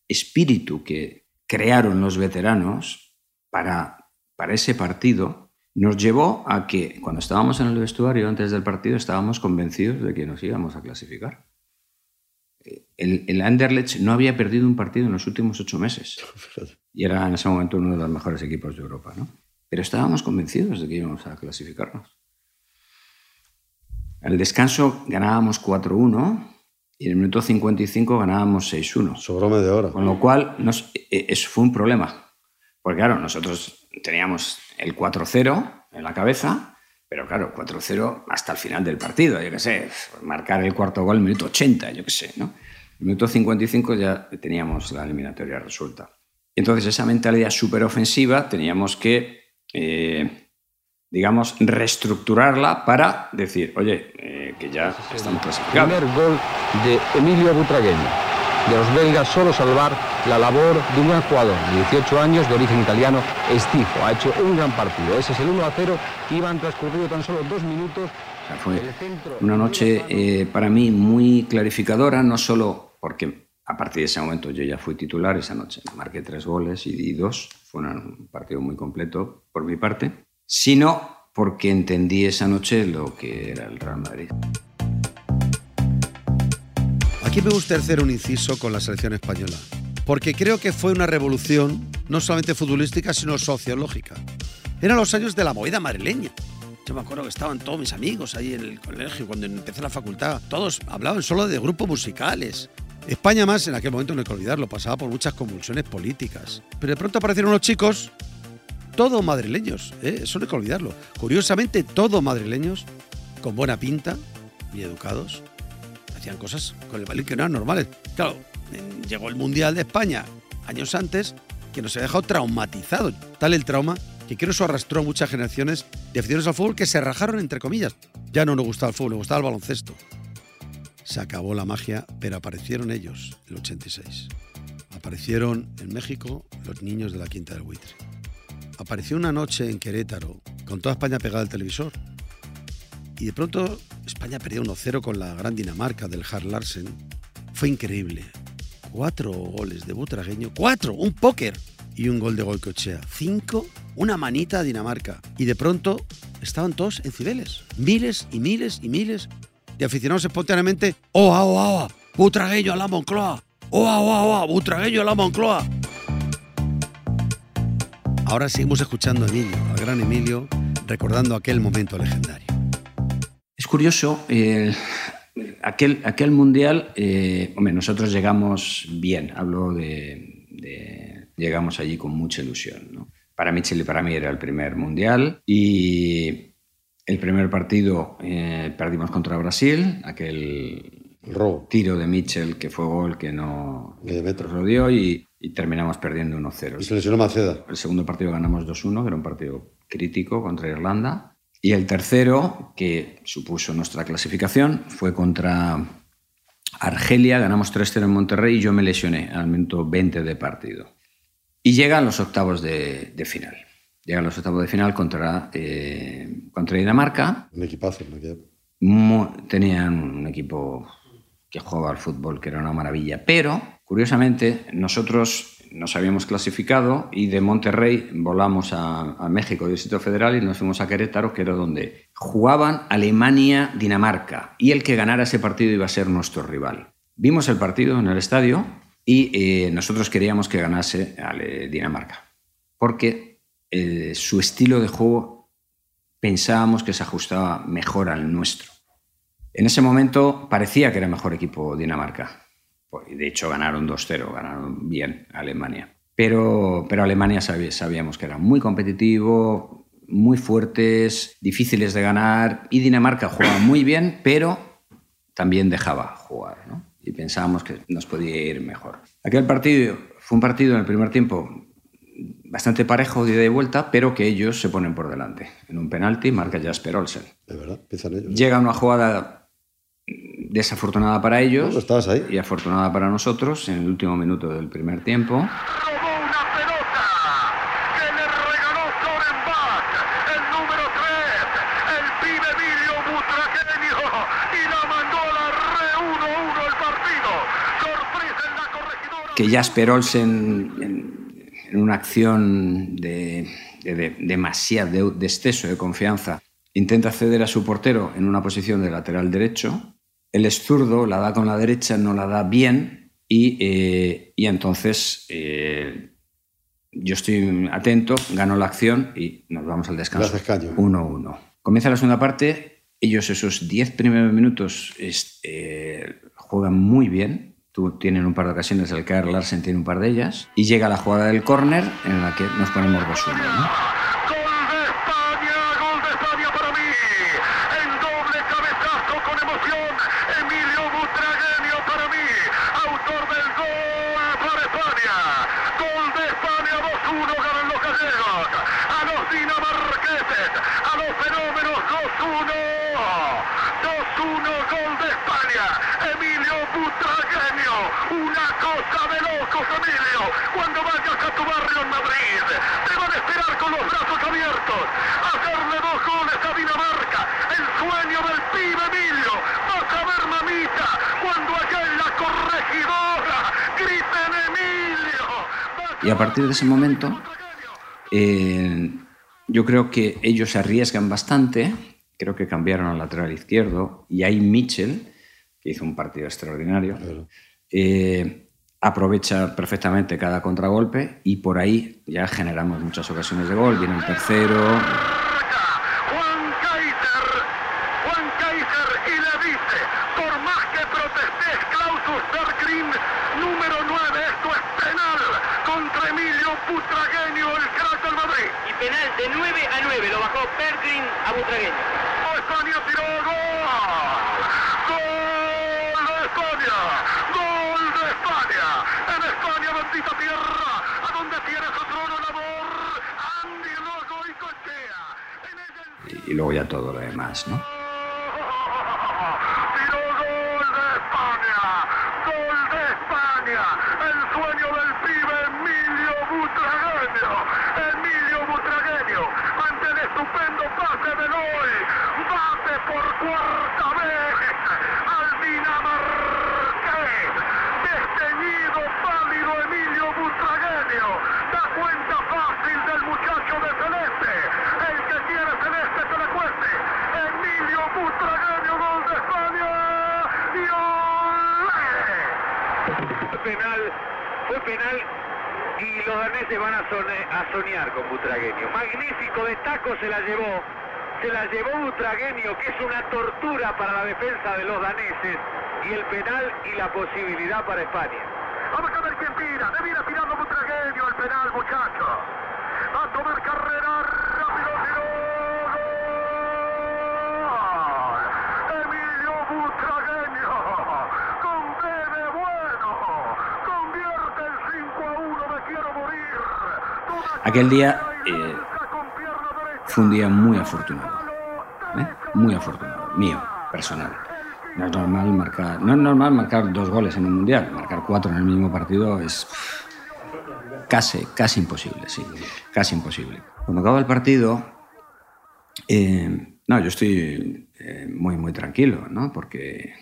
espíritu que crearon los veteranos para, para ese partido nos llevó a que cuando estábamos en el vestuario antes del partido estábamos convencidos de que nos íbamos a clasificar el, el, Anderlecht no había perdido un partido en los últimos ocho meses. Y era en ese momento uno de los mejores equipos de Europa, ¿no? Pero estábamos convencidos de que íbamos a clasificarnos. Al descanso ganábamos 4-1 y en el minuto 55 ganábamos 6-1. Sobró media hora. Con lo cual, nos, e, e, eso fue un problema. Porque claro, nosotros teníamos el 4-0 en la cabeza, pero claro, 4-0 hasta el final del partido, yo qué sé, marcar el cuarto gol en el minuto 80, yo qué sé, ¿no? El minuto 55 ya teníamos la eliminatoria resuelta. Entonces, esa mentalidad súper ofensiva teníamos que, eh, digamos, reestructurarla para decir, oye, eh, que ya estamos clasificados. Primer gol de Emilio Butragueño. De los belgas solo salvar la labor de un jugador, de 18 años, de origen italiano, Estifo. Ha hecho un gran partido. Ese es el 1 a 0. Iban transcurrido tan solo dos minutos. fue una noche eh, para mí muy clarificadora, no solo porque A partir de ese momento yo ya fui titular esa noche. Marqué tres goles y di dos. Fue un partido muy completo por mi parte. Sino porque entendí esa noche lo que era el Real Madrid. Aquí me gusta hacer un inciso con la selección española, porque creo que fue una revolución no solamente futbolística, sino sociológica. Eran los años de la movida madrileña. Yo me acuerdo que estaban todos mis amigos ahí en el colegio, cuando empecé la facultad, todos hablaban solo de grupos musicales. España más, en aquel momento no hay que olvidarlo, pasaba por muchas convulsiones políticas. Pero de pronto aparecieron unos chicos, todos madrileños, ¿eh? eso no hay que olvidarlo. Curiosamente, todos madrileños, con buena pinta, y educados, hacían cosas con el balón que no eran normales. Claro, llegó el Mundial de España años antes, que nos ha dejado traumatizado. Tal el trauma que creo eso arrastró a muchas generaciones de aficionados al fútbol que se rajaron entre comillas. Ya no nos gustaba el fútbol, nos gustaba el baloncesto. Se acabó la magia, pero aparecieron ellos, el 86. Aparecieron en México los niños de la Quinta del Buitre. Apareció una noche en Querétaro, con toda España pegada al televisor. Y de pronto España perdió 1-0 con la gran Dinamarca del Har Larsen. Fue increíble. Cuatro goles de Butragueño. ¡Cuatro! ¡Un póker! Y un gol de Goicochea. Cinco, una manita a Dinamarca. Y de pronto estaban todos en Cibeles. Miles y miles y miles de aficionados espontáneamente. ¡Oa, oa, oa! ¡Butragueño a la Moncloa! ¡Oa, oa, oa! ¡Butragueño a la Moncloa! Ahora seguimos escuchando a Emilio, al gran Emilio, recordando aquel momento legendario. Es curioso, eh, aquel, aquel mundial, eh, hombre, nosotros llegamos bien, hablo de, llegamos allí con mucha ilusión. Para Mitchell y para mí era el primer mundial y el primer partido eh, perdimos contra Brasil, aquel tiro de Mitchell que fue gol que no lo dio y, y terminamos perdiendo 1-0. Y se lesionó Maceda. El segundo partido ganamos 2-1, que era un partido crítico contra Irlanda. Y el tercero, que supuso nuestra clasificación, fue contra Argelia, ganamos 3-0 en Monterrey y yo me lesioné al minuto 20 de partido. Y llegan los octavos de, final. Llegan los octavos de final contra, eh, contra Dinamarca. Un equipazo, ¿no? tenían un equipo que jugaba al fútbol, que era una maravilla. Pero, curiosamente, nosotros nos habíamos clasificado y de Monterrey volamos a, México, Distrito Federal, y nos fuimos a Querétaro, que era donde jugaban Alemania-Dinamarca. Y el que ganara ese partido iba a ser nuestro rival. Vimos el partido en el estadio y eh, nosotros queríamos que ganase a Dinamarca, porque eh, su estilo de juego pensábamos que se ajustaba mejor al nuestro. En ese momento parecía que era mejor equipo Dinamarca pues, de hecho, ganaron 2-0, ganaron bien Alemania. Pero, pero Alemania sabíamos que era muy competitivo, muy fuertes, difíciles de ganar. Y Dinamarca jugaba muy bien, pero también dejaba jugar. Y pensábamos que nos podía ir mejor. Aquel partido fue un partido en el primer tiempo bastante parejo de ida y vuelta, pero que ellos se ponen por delante. En un penalti marca Jasper Olsen. De verdad, empiezan ellos. Llega una jugada desafortunada para ellos ahí. y afortunada para nosotros en el último minuto del primer tiempo. Robó una pelota que le regaló Sorenbach, el número 3, el pibe Emilio Butraqueño, y la mandó a la re 1-1 el partido. Sorpresa en la corregidora. Que Jasper Olsen, en, una acción de, de, de demasiado de exceso de confianza, intenta ceder a su portero en una posición de lateral derecho él es zurdo, la da con la derecha, no la da bien y, eh, entonces eh, yo estoy atento, gano la acción y nos vamos al descanso. 1-1. Comienza la segunda parte, ellos esos 10 primeros minutos eh, juegan muy bien, Tú, tienen un par de ocasiones, el caer Larsen tiene un par de ellas, y llega la jugada del córner en la que nos ponemos 2-1. ¿no? A partir de ese momento, eh, yo creo que ellos se arriesgan bastante. Creo que cambiaron al lateral izquierdo y ahí Mitchell, que hizo un partido extraordinario, eh, aprovecha perfectamente cada contragolpe y por ahí ya generamos muchas ocasiones de gol. Viene el tercero, Juan Kaiser, Juan Kaiser y le dice, por más que protestes, Clausus Bergrin, número 9, esto es penal contra Emilio Putragueño, el crack del Madrid. Y penal de 9 a 9 lo bajó Pergrin a Butragueño. España tiró gol. Gol de España. Gol de España. En España, bendita tierra, a donde tiene su trono el amor. Andy Rojo y Cochea. En ella el y, y luego ya todo lo demás, ¿no? Tiró gol de España, gol de España, el sueño del pibe Emilio Butragueño, Emilio Butragueño, ante el estupendo pase de hoy, bate por cuarta vez al Dinamarqués, desteñido, pálido Emilio Butragueño, da cuenta fácil del muchacho de Celeste, el que quiere Celeste que le cueste, Emilio Butragueño, gol de España, y olé. Penal, fue penal y los daneses van a, soñar con Butragueño. Magnífico de taco se la llevó. Se la llevó Butragueño, que es una tortura para la defensa de los daneses. Y el penal y la posibilidad para España. Aquel día eh, fue un día muy afortunado. ¿eh? Muy afortunado, mío, personal. No es normal marcar, no es normal marcar dos goles en un mundial. Marcar cuatro en el mismo partido es casi, casi imposible, sí, casi imposible. Cuando acaba el partido, eh, no, yo estoy eh, muy, muy tranquilo, ¿no? Porque,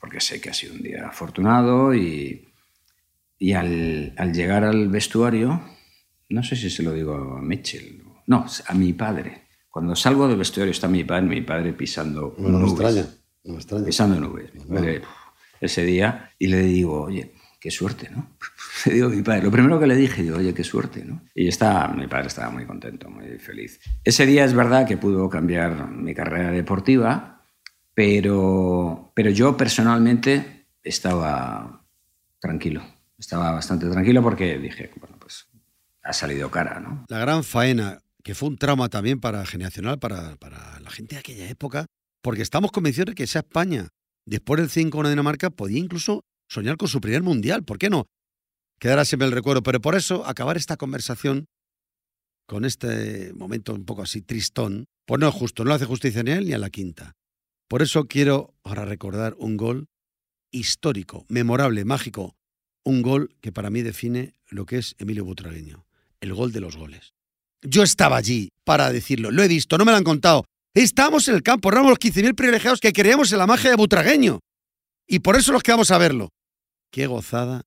porque sé que ha sido un día afortunado y, y al, al llegar al vestuario, no sé si se lo digo a Mitchell, no, a mi padre. Cuando salgo del vestuario está mi padre, mi padre pisando No me nubes extraña. No me extraña. pisando nubes. Mi padre, ese día y le digo, oye, qué suerte, ¿no? Le digo a mi padre, lo primero que le dije, digo, oye, qué suerte, ¿no? Y está, mi padre estaba muy contento, muy feliz. Ese día es verdad que pudo cambiar mi carrera deportiva, pero, pero yo personalmente estaba tranquilo, estaba bastante tranquilo porque dije, ha salido cara, ¿no? La gran faena, que fue un trauma también para generacional, para, para la gente de aquella época, porque estamos convencidos de que esa España, después del 5 de Dinamarca, podía incluso soñar con su primer mundial. ¿Por qué no? Quedará siempre el recuerdo. Pero por eso, acabar esta conversación con este momento un poco así tristón, pues no es justo, no hace justicia ni a él ni a la quinta. Por eso quiero ahora recordar un gol histórico, memorable, mágico, un gol que para mí define lo que es Emilio Butragueño, el gol de los goles. Yo estaba allí para decirlo, lo he visto, no me lo han contado. Estábamos en el campo, éramos los 15.000 privilegiados que creíamos en la magia de Butragueño. Y por eso los quedamos a verlo. Qué gozada,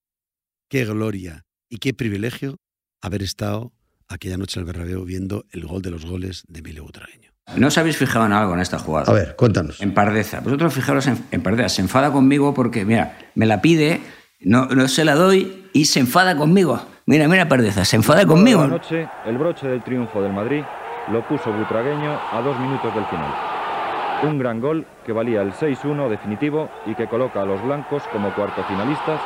qué gloria y qué privilegio haber estado aquella noche en el Bernabéu viendo el gol de los goles de Emilio Butragueño. ¿No os habéis fijado en algo en esta jugada? A ver, cuéntanos. En Pardeza. Vosotros fijaros en, en Pardeza. Se enfada conmigo porque, mira, me la pide, no, no se la doy y se enfada conmigo. Mira, mira Pardeza, se enfada conmigo. Anoche, el broche del triunfo del Madrid lo puso Butragueño a dos minutos del final. Un gran gol que valía el 6-1 definitivo y que coloca a los blancos como cuarto finalistas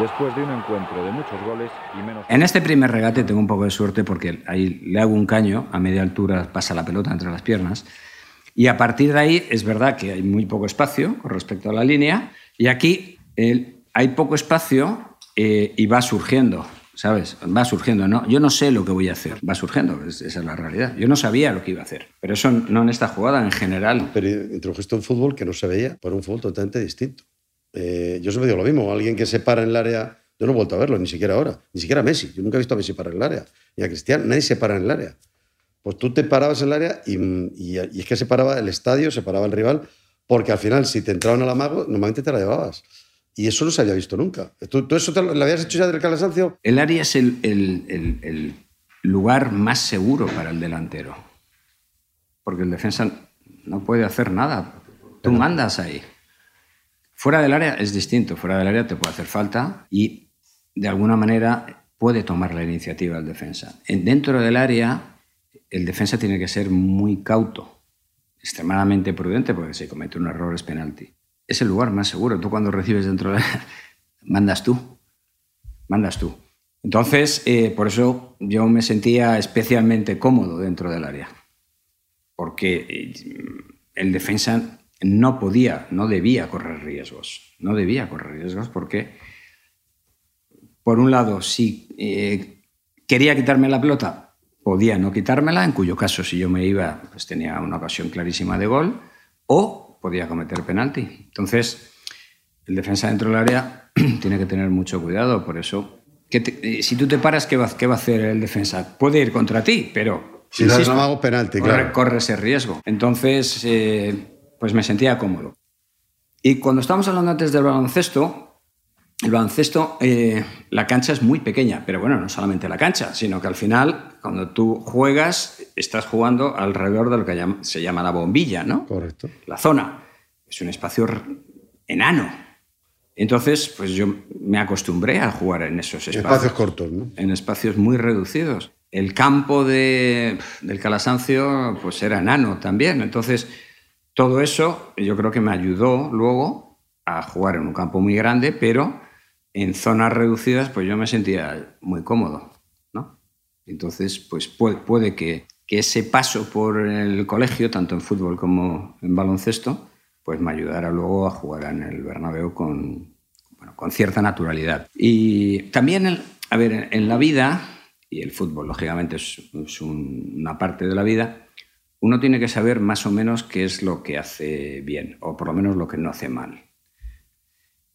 después de un encuentro de muchos goles y menos... En este primer regate tengo un poco de suerte porque ahí le hago un caño, a media altura pasa la pelota entre las piernas. Y a partir de ahí es verdad que hay muy poco espacio con respecto a la línea. Y aquí eh, hay poco espacio eh, y va surgiendo, ¿sabes? Va surgiendo. ¿no? Yo no sé lo que voy a hacer, va surgiendo, es- esa es la realidad. Yo no sabía lo que iba a hacer. Pero eso no en esta jugada, en general. Pero introdujiste un fútbol que no se veía, por un fútbol totalmente distinto. Eh, yo siempre digo lo mismo, alguien que se para en el área, yo no he vuelto a verlo, ni siquiera ahora, ni siquiera a Messi. Yo nunca he visto a Messi parar en el área, ni a Cristiano, nadie se para en el área. Pues tú te parabas en el área y es que se paraba el estadio, se paraba el rival, porque al final si te entraban al amago, normalmente te la llevabas. Y eso no se había visto nunca. ¿Tú, tú eso te lo, lo habías hecho ya del cansancio? El área es el, el- el- el lugar más seguro para el delantero. Porque el defensa no puede hacer nada. Tú mandas ahí. Fuera del área es distinto. Fuera del área te puede hacer falta y de alguna manera puede tomar la iniciativa el defensa. En- Dentro del área, el defensa tiene que ser muy cauto, extremadamente prudente, porque si comete un error es penalti. Es el lugar más seguro. Tú cuando recibes dentro área, mandas tú mandas tú. Entonces, eh, por eso yo me sentía especialmente cómodo dentro del área, porque eh, el defensa no podía, no debía correr riesgos, no debía correr riesgos porque, por un lado, si eh, quería quitarme la pelota, podía no quitármela, en cuyo caso si yo me iba, pues tenía una ocasión clarísima de gol, o podía cometer penalti. Entonces, el defensa dentro del área tiene que tener mucho cuidado, por eso. que te- eh, si tú te paras, ¿qué va, qué va a hacer el defensa? Puede ir contra ti, pero. Si no hago penalti, corre, claro. corre ese riesgo. Entonces, eh, pues me sentía cómodo. Y cuando estábamos hablando antes del baloncesto, el baloncesto, eh, la cancha es muy pequeña, pero bueno, no solamente la cancha, sino que al final, cuando tú juegas, estás jugando alrededor de lo que se llama la bombilla, ¿no? Correcto. la zona. Es un espacio enano. Entonces, pues yo me acostumbré a jugar en esos espacios. Espacios cortos, ¿no? En espacios muy reducidos. El campo de, del Calasancio, pues era enano también. Entonces, todo eso yo creo que me ayudó luego a jugar en un campo muy grande, pero en zonas reducidas, pues yo me sentía muy cómodo, ¿no? Entonces, pues puede, que, que ese paso por el colegio, tanto en fútbol como en baloncesto, pues me ayudara luego a jugar en el Bernabéu con, bueno, con cierta naturalidad. Y también, el- a ver, en, la vida, y el fútbol lógicamente es, es un- una parte de la vida, uno tiene que saber más o menos qué es lo que hace bien, o por lo menos lo que no hace mal.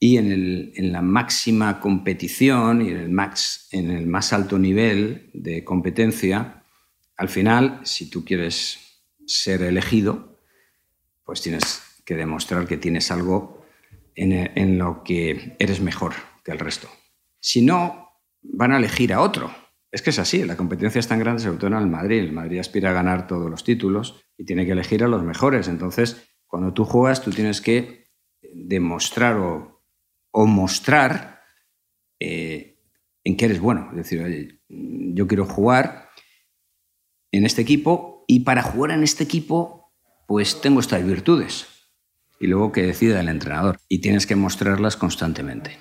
Y en, el- en la máxima competición y en el, max, en el más alto nivel de competencia, al final, si tú quieres ser elegido, pues tienes que demostrar que tienes algo en, en lo que eres mejor que el resto. Si no, van a elegir a otro. Es que es así, la competencia es tan grande, sobre todo en el Madrid. El Madrid aspira a ganar todos los títulos y tiene que elegir a los mejores. Entonces, cuando tú juegas, tú tienes que demostrar o, o mostrar eh, en qué eres bueno. Es decir, yo quiero jugar en este equipo y para jugar en este equipo, pues tengo estas virtudes. Y luego que decida el entrenador. Y tienes que mostrarlas constantemente.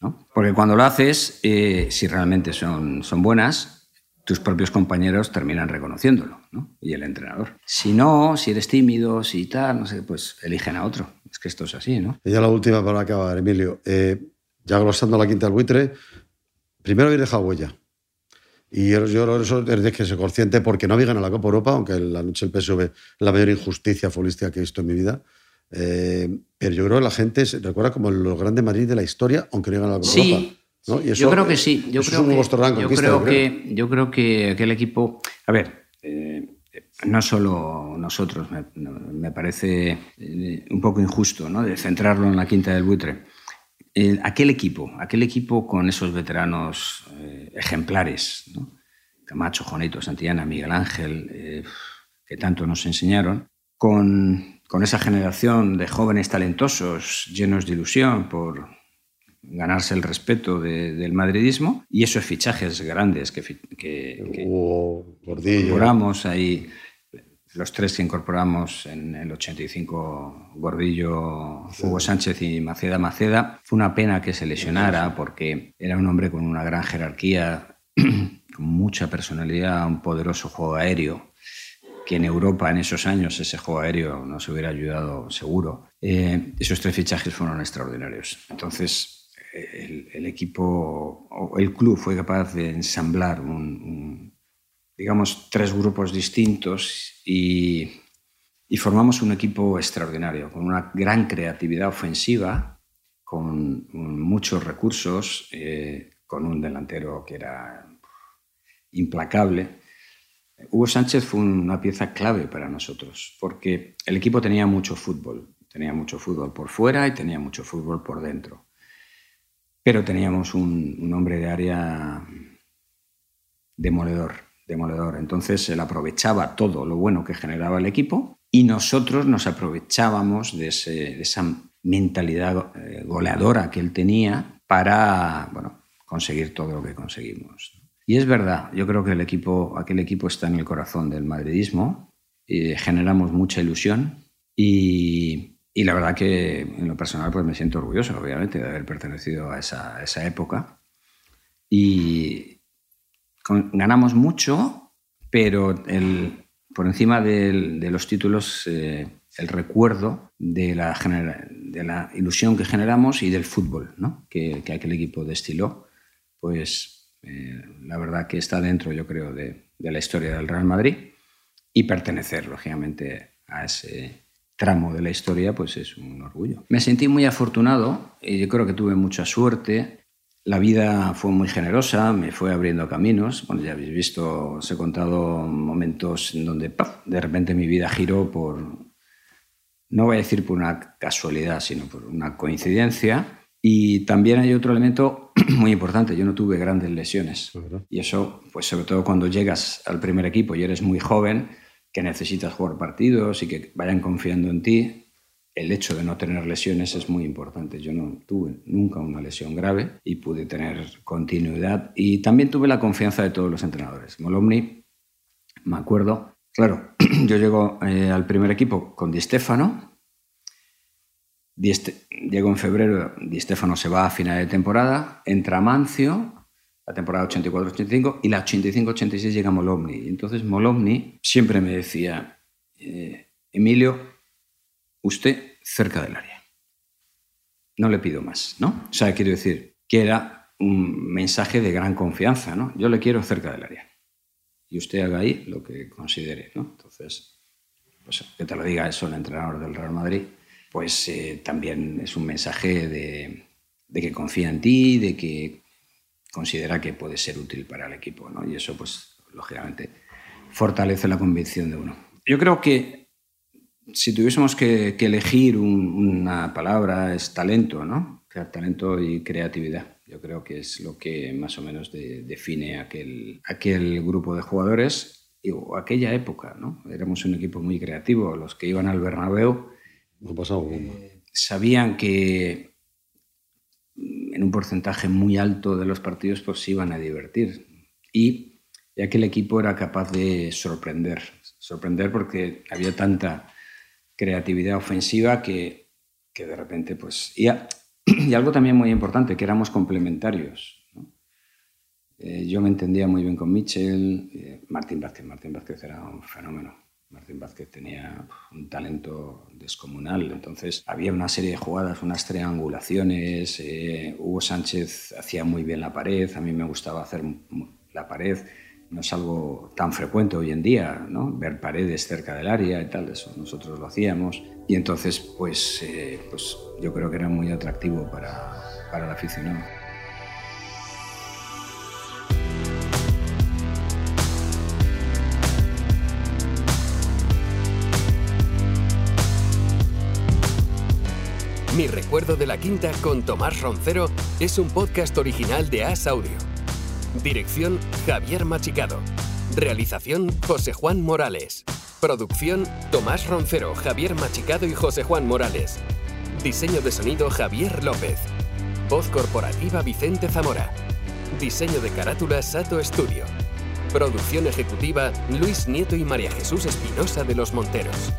¿no? Porque cuando lo haces, eh, si realmente son, son buenas, tus propios compañeros terminan reconociéndolo, ¿no? Y el entrenador. Si no, si eres tímido, si tal, no sé, pues eligen a otro. Es que esto es así, ¿no? Y ya la última para acabar, Emilio. Eh, ya glosando la quinta del buitre, primero habéis dejado huella. Y yo, yo eso es que se consciente porque no habéis ganado la Copa Europa, aunque la noche del PSV es la mayor injusticia futbolística que he visto en mi vida. Eh, pero yo creo que la gente se recuerda como los grandes Madrid de la historia, aunque no hayan ganado la Copa Sí, Europa. ¿no? Y yo creo que sí. Yo creo que, yo conquista, creo yo creo. que yo creo que aquel equipo. A ver, eh, no solo nosotros. Me, parece eh, un poco injusto, ¿no? De centrarlo en la quinta del buitre. El- aquel equipo, aquel equipo con esos veteranos eh, ejemplares. Camacho, Jonito, Santillana, Miguel Ángel, eh, que tanto nos enseñaron, con, con esa generación de jóvenes talentosos, llenos de ilusión por ganarse el respeto de- del madridismo, y esos fichajes grandes que, que- que Gordillo. incorporamos ahí, los tres que incorporamos en el 85, Gordillo, Hugo Sánchez y Maceda Maceda, fue una pena que se lesionara porque era un hombre con una gran jerarquía, con mucha personalidad, un poderoso juego aéreo, que en Europa en esos años ese juego aéreo nos hubiera ayudado seguro. Eh, esos tres fichajes fueron extraordinarios. Entonces, el, equipo, el club fue capaz de ensamblar un, digamos, tres grupos distintos y, y, formamos un equipo extraordinario, con una gran creatividad ofensiva, con muchos recursos, eh, con un delantero que era implacable. Hugo Sánchez fue una pieza clave para nosotros, porque el equipo tenía mucho fútbol, tenía mucho fútbol por fuera y tenía mucho fútbol por dentro. Pero teníamos un, un hombre de área demoledor, demoledor. Entonces él aprovechaba todo lo bueno que generaba el equipo y nosotros nos aprovechábamos de, ese- de esa mentalidad eh, goleadora que él tenía para bueno, conseguir todo lo que conseguimos. Y es verdad, yo creo que el equipo, aquel equipo está en el corazón del madridismo, y generamos mucha ilusión y, y la verdad que en lo personal pues me siento orgulloso, obviamente, de haber pertenecido a esa, a esa época. Y con- ganamos mucho, pero el, por encima del- de los títulos, eh, el recuerdo de la, genera- de la ilusión que generamos y del fútbol ¿no? que, que aquel equipo destiló, pues eh, la verdad que está dentro, yo creo, de, de la historia del Real Madrid y pertenecer, lógicamente, a ese tramo de la historia, pues es un orgullo. Me sentí muy afortunado y yo creo que tuve mucha suerte. La vida fue muy generosa, me fue abriendo caminos. Bueno, ya habéis visto, os he contado momentos en donde ¡paf! de repente mi vida giró por, no voy a decir por una casualidad, sino por una coincidencia. Y también hay otro elemento muy importante, yo no tuve grandes lesiones. Y eso, pues sobre todo cuando llegas al primer equipo y eres muy joven, que necesitas jugar partidos y que vayan confiando en ti, el hecho de no tener lesiones es muy importante. Yo no tuve nunca una lesión grave y pude tener continuidad. Y también tuve la confianza de todos los entrenadores. Molomni, me acuerdo, claro, yo llego eh, al primer equipo con Di Stefano. Llego en febrero, Di Stefano se va a final de temporada, entra Mancio, la temporada 84-85, y la 85-86 llega Molomni. Entonces Molomni siempre me decía, eh, Emilio, usted cerca del área. No le pido más, ¿no? O sea, quiero decir que era un mensaje de gran confianza, ¿no? Yo le quiero cerca del área. Y usted haga ahí lo que considere, ¿no? Entonces, pues que te lo diga eso el entrenador del Real Madrid, pues eh, también es un mensaje de, de que confía en ti, de que considera que puede ser útil para el equipo, ¿no? Y eso, pues, lógicamente, fortalece la convicción de uno. Yo creo que si tuviésemos que, que elegir un- una palabra es talento, ¿no? Talento y creatividad. Yo creo que es lo que más o menos de- define aquel, aquel grupo de jugadores o aquella época, ¿no? Éramos un equipo muy creativo. Los que iban al Bernabéu No pasado bomba. sabían que en un porcentaje muy alto de los partidos pues se iban a divertir. Y ya que el equipo era capaz de sorprender, sorprender porque había tanta creatividad ofensiva que, que de repente pues... Y, y algo también muy importante, que éramos complementarios. Eh, yo me entendía muy bien con Mitchell, eh, Martín Vázquez. Martín Vázquez era un fenómeno. Martín Vázquez tenía un talento descomunal. Entonces había una serie de jugadas, unas triangulaciones. eh, Hugo Sánchez hacía muy bien la pared. A mí me gustaba hacer la pared. No es algo tan frecuente hoy en día, ¿no? Ver paredes cerca del área y tal. Eso nosotros lo hacíamos. Y entonces, pues, eh, pues yo creo que era muy atractivo para, para el aficionado. Mi recuerdo de la quinta con Tomás Roncero es un podcast original de As Audio. Dirección Javier Machicado. Realización José Juan Morales. Producción Tomás Roncero, Javier Machicado y José Juan Morales. Diseño de sonido Javier López. Voz corporativa Vicente Zamora. Diseño de carátula Sato Studio. Producción ejecutiva Luis Nieto y María Jesús Espinosa de los Monteros.